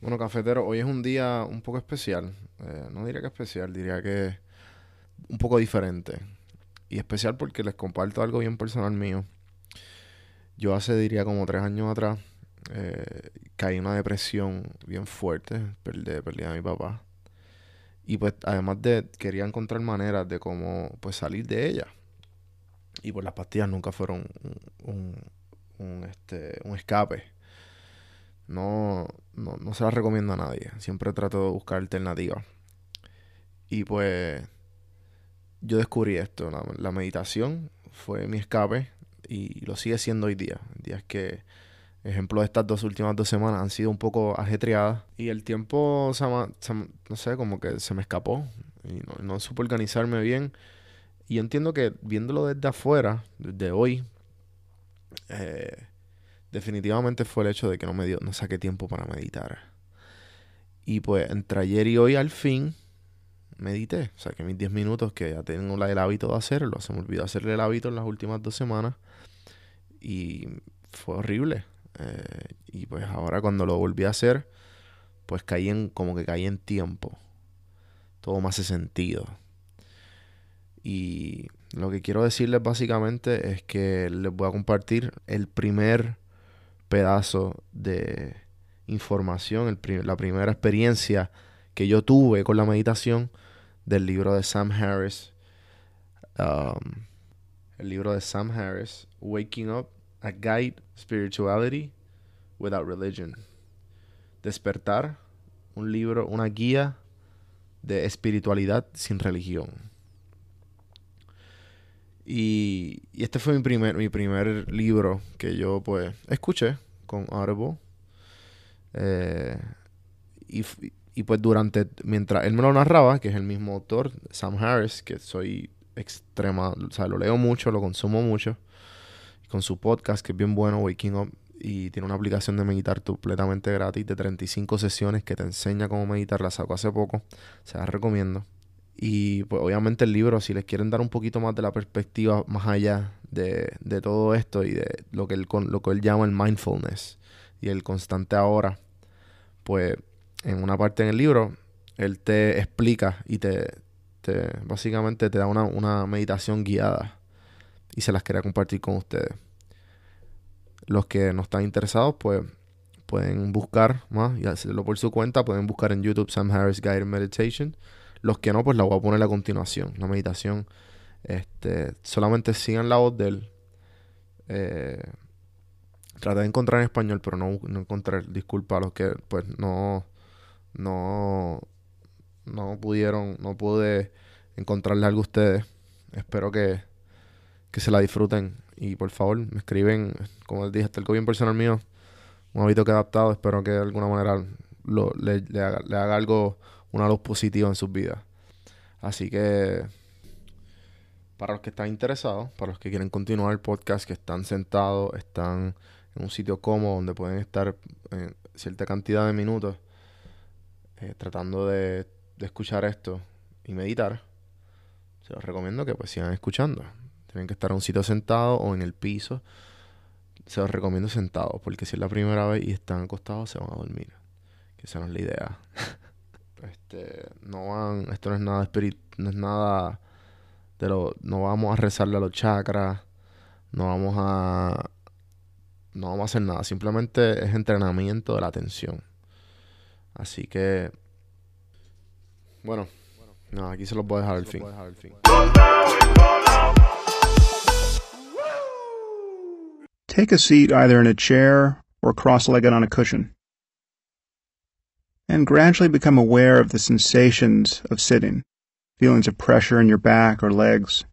Bueno, cafetero, hoy es un día un poco especial. Eh, no diría que especial, diría que un poco diferente. Y especial porque les comparto algo bien personal mío. Yo hace, diría, como tres años atrás, eh, caí en una depresión bien fuerte. Perdí, perdí a mi papá. Y pues, además de, quería encontrar maneras de cómo, pues, salir de ella. Y pues las pastillas nunca fueron un, este, un escape no, no, no se las recomiendo a nadie. Siempre trato de buscar alternativas. Y pues yo descubrí esto. La, meditación fue mi escape y lo sigue siendo hoy día. Días que, ejemplo, estas dos últimas dos semanas han sido un poco ajetreadas y el tiempo, no sé, como que se me escapó y no, no supe organizarme bien. Y entiendo que viéndolo desde afuera, desde hoy, eh, definitivamente fue el hecho de que no me dio, no saqué tiempo para meditar. Y pues entre ayer y hoy al fin medité. Saqué mis 10 minutos que ya tengo el hábito de hacerlo. Se me olvidó hacerle el hábito en las últimas dos semanas. Y fue horrible. Eh, y pues ahora cuando lo volví a hacer, pues caí en, como que caí en tiempo. Todo me hace sentido. Y lo que quiero decirles básicamente es que les voy a compartir el primer pedazo de información, la primera experiencia que yo tuve con la meditación del libro de Sam Harris. Um, el libro de Sam Harris, Waking Up, A Guide Spirituality Without Religion. Despertar, un libro, una guía de espiritualidad sin religión. Y, este fue mi primer, mi primer libro que yo pues escuché con Audible. Eh, y, pues durante, mientras él me lo narraba, que es el mismo autor, Sam Harris, que soy extrema, o sea, lo leo mucho, lo consumo mucho, con su podcast que es bien bueno, Waking Up, y tiene una aplicación de meditar completamente gratis de 35 sesiones que te enseña cómo meditar, la sacó hace poco, se la recomiendo. Y pues obviamente el libro, si les quieren dar un poquito más de la perspectiva más allá de, todo esto y de lo que, él, lo que él llama el mindfulness y el constante ahora, pues en una parte en el libro, él te explica y te, te básicamente te da una, una meditación guiada y se las quería compartir con ustedes. Los que no están interesados, pues pueden buscar más y hacerlo por su cuenta. Pueden buscar en YouTube Sam Harris Guided Meditation los que no, pues la voy a poner a continuación. La meditación. Este, solamente sigan la voz de él. Eh, traté de encontrar en español, pero no, no encontré. Disculpa a los que pues no. No. No pudieron. No pude encontrarle algo a ustedes. Espero que, que se la disfruten. Y por favor, me escriben, como les dije, hasta el bien personal mío. Un hábito que he adaptado. Espero que de alguna manera lo, le, haga, le haga algo una luz positiva en sus vidas. Así que, para los que están interesados, para los que quieren continuar el podcast, que están sentados, están en un sitio cómodo donde pueden estar en cierta cantidad de minutos eh, tratando de, de, escuchar esto y meditar, se los recomiendo que pues sigan escuchando. Tienen que estar en un sitio sentado o en el piso. Se los recomiendo sentados, porque si es la primera vez y están acostados, se van a dormir. Que esa no es la idea. Este, no van, esto no es nada espíritu, no es nada de lo, no vamos a rezarle a los chakras, no vamos a, no vamos a hacer nada, simplemente es entrenamiento de la atención. Así que, bueno, no, aquí se los voy a dejar al fin. Take a seat either in a chair or cross-legged on a cushion. And gradually become aware of the sensations of sitting. Feelings of pressure in your back or legs.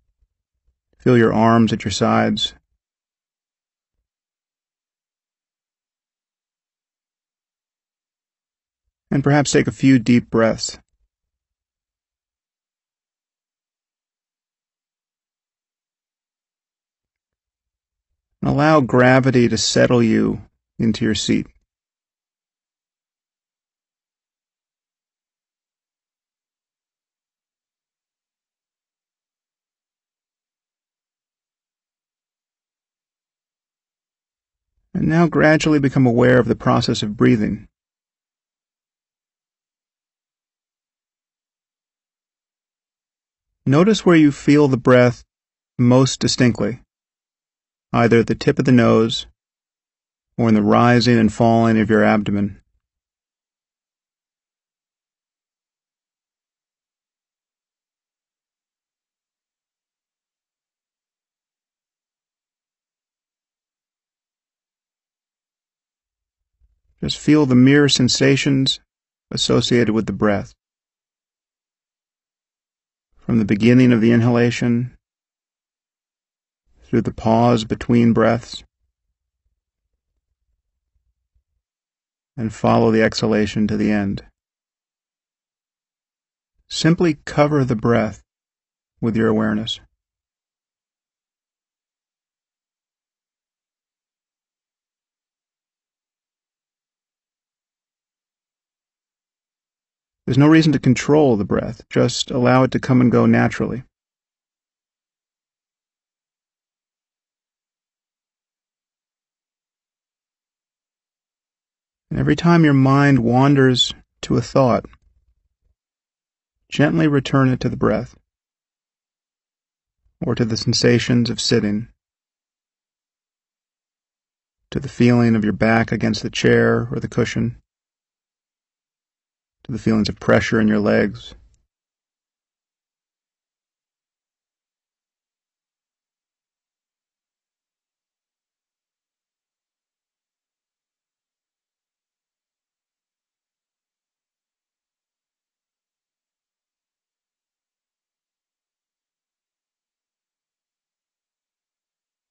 Feel your arms at your sides. And perhaps take a few deep breaths. Allow gravity to settle you into your seat. now gradually become aware of the process of breathing. Notice where you feel the breath most distinctly, either at the tip of the nose or in the rising and falling of your abdomen. Just feel the mere sensations associated with the breath. From the beginning of the inhalation through the pause between breaths, and follow the exhalation to the end. Simply cover the breath with your awareness. There's no reason to control the breath, just allow it to come and go naturally. And every time your mind wanders to a thought, gently return it to the breath or to the sensations of sitting, to the feeling of your back against the chair or the cushion to the feelings of pressure in your legs.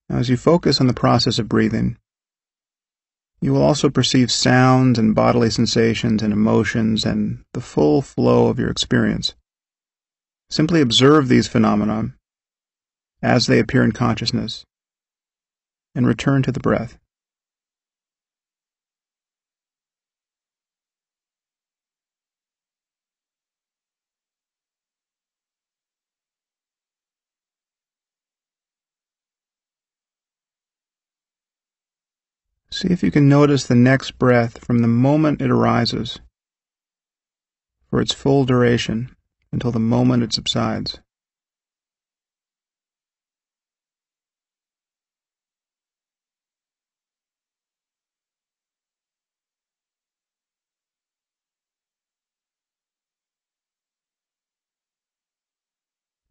Now, as you focus on the process of breathing, you will also perceive sounds and bodily sensations and emotions and the full flow of your experience. Simply observe these phenomena as they appear in consciousness and return to the breath. See if you can notice the next breath from the moment it arises for its full duration until the moment it subsides.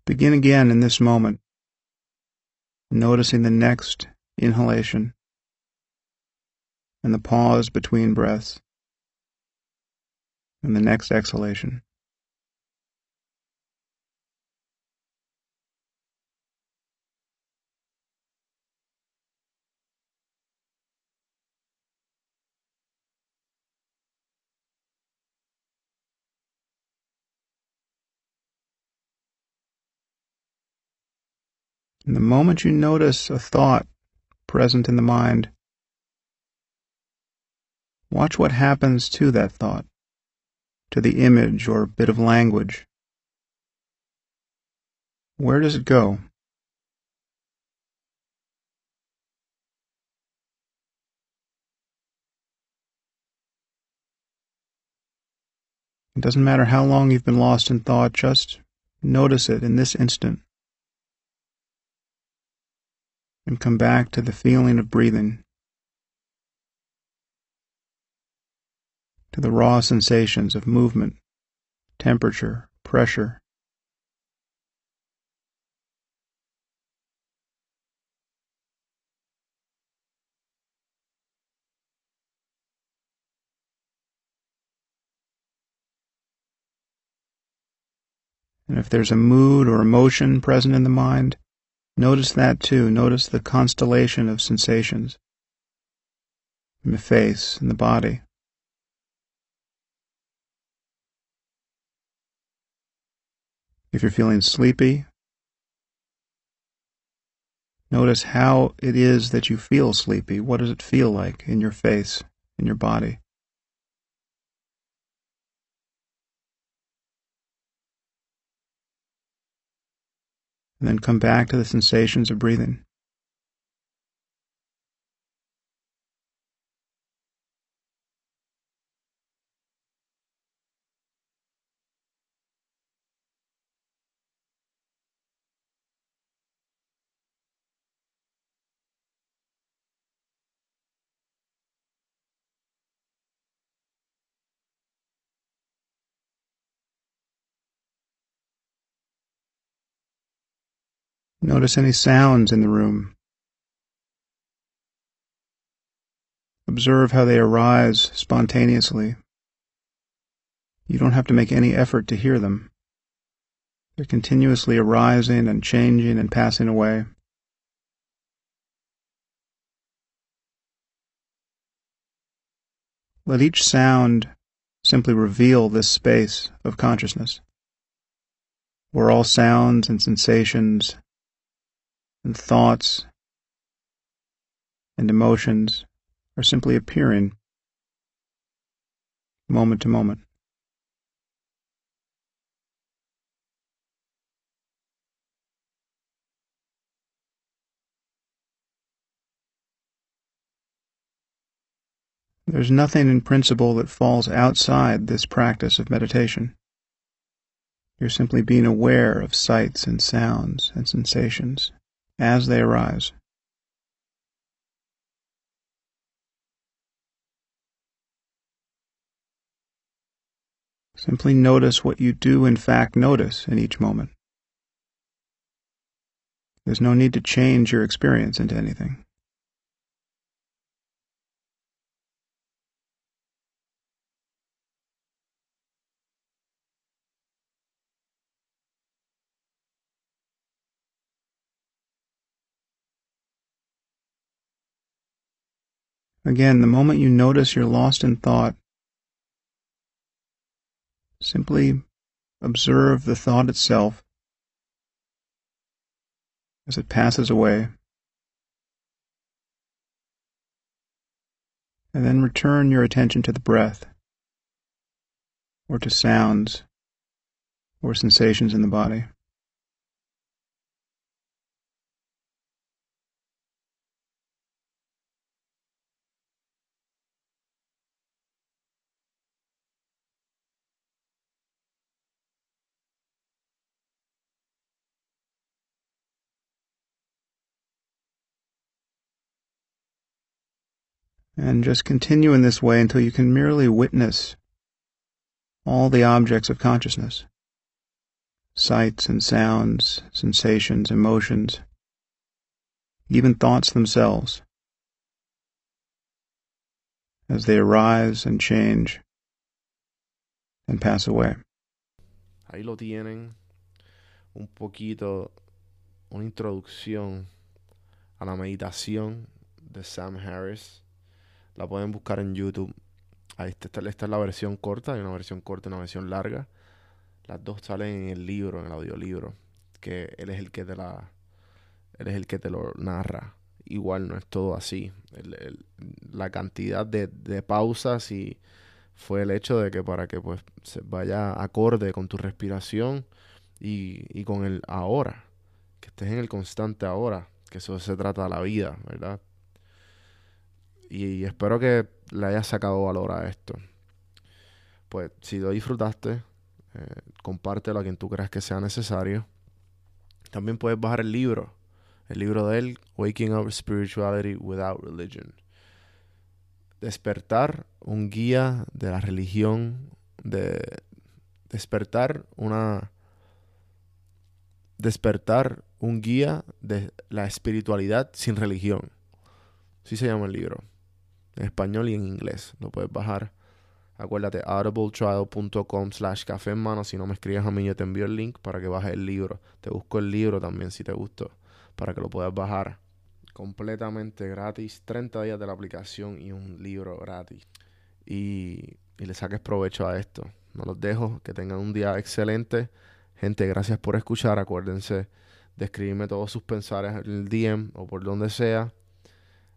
Begin again in this moment, noticing the next inhalation and the pause between breaths, and the next exhalation. And the moment you notice a thought present in the mind, Watch what happens to that thought, to the image or bit of language. Where does it go? It doesn't matter how long you've been lost in thought, just notice it in this instant. And come back to the feeling of breathing. To the raw sensations of movement, temperature, pressure. And if there's a mood or emotion present in the mind, notice that too. Notice the constellation of sensations in the face and the body. If you're feeling sleepy, notice how it is that you feel sleepy. What does it feel like in your face, in your body? And then come back to the sensations of breathing. Notice any sounds in the room. Observe how they arise spontaneously. You don't have to make any effort to hear them. They're continuously arising and changing and passing away. Let each sound simply reveal this space of consciousness, where all sounds and sensations and thoughts and emotions are simply appearing moment to moment. There's nothing in principle that falls outside this practice of meditation. You're simply being aware of sights and sounds and sensations as they arise. Simply notice what you do in fact notice in each moment. There's no need to change your experience into anything. Again, the moment you notice you're lost in thought, simply observe the thought itself as it passes away, and then return your attention to the breath, or to sounds, or sensations in the body. And just continue in this way until you can merely witness all the objects of consciousness sights and sounds, sensations, emotions, even thoughts themselves as they arise and change and pass away. Ahí lo tienen, un poquito, una introducción a la meditación de Sam Harris. La pueden buscar en YouTube. Ahí está, esta es la versión corta, hay una versión corta y una versión larga. Las dos salen en el libro, en el audiolibro, que él es el que te la él es el que te lo narra. Igual no es todo así. la cantidad de, de pausas y fue el hecho de que para que pues se vaya acorde con tu respiración y, y con el ahora, que estés en el constante ahora, que eso se trata de la vida, ¿verdad? Y, espero que le hayas sacado valor a esto. Pues si lo disfrutaste, eh, compártelo a quien tú creas que sea necesario. También puedes bajar el libro. El libro de él, Waking Up Spirituality Without Religion. Despertar un guía de la religión, de despertar una despertar un guía de la espiritualidad sin religión. Así se llama el libro en español y en inglés. Lo puedes bajar. Acuérdate, audibletrial.com slash café en mano. Si no me escribes a mí, yo te envío el link para que bajes el libro. Te busco el libro también si te gustó, para que lo puedas bajar completamente gratis. 30 días de la aplicación y un libro gratis. Y, y le saques provecho a esto. No los dejo. Que tengan un día excelente. Gente, gracias por escuchar. Acuérdense de escribirme todos sus pensares en el DM o por donde sea.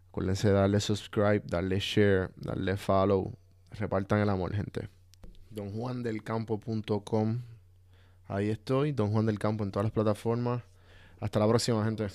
Acuérdense de darle subscribe, darle share, darle follow. Repartan el amor, gente. DonJuanDelCampo.com. Ahí estoy, Don Juan del Campo en todas las plataformas. Hasta la próxima, gente.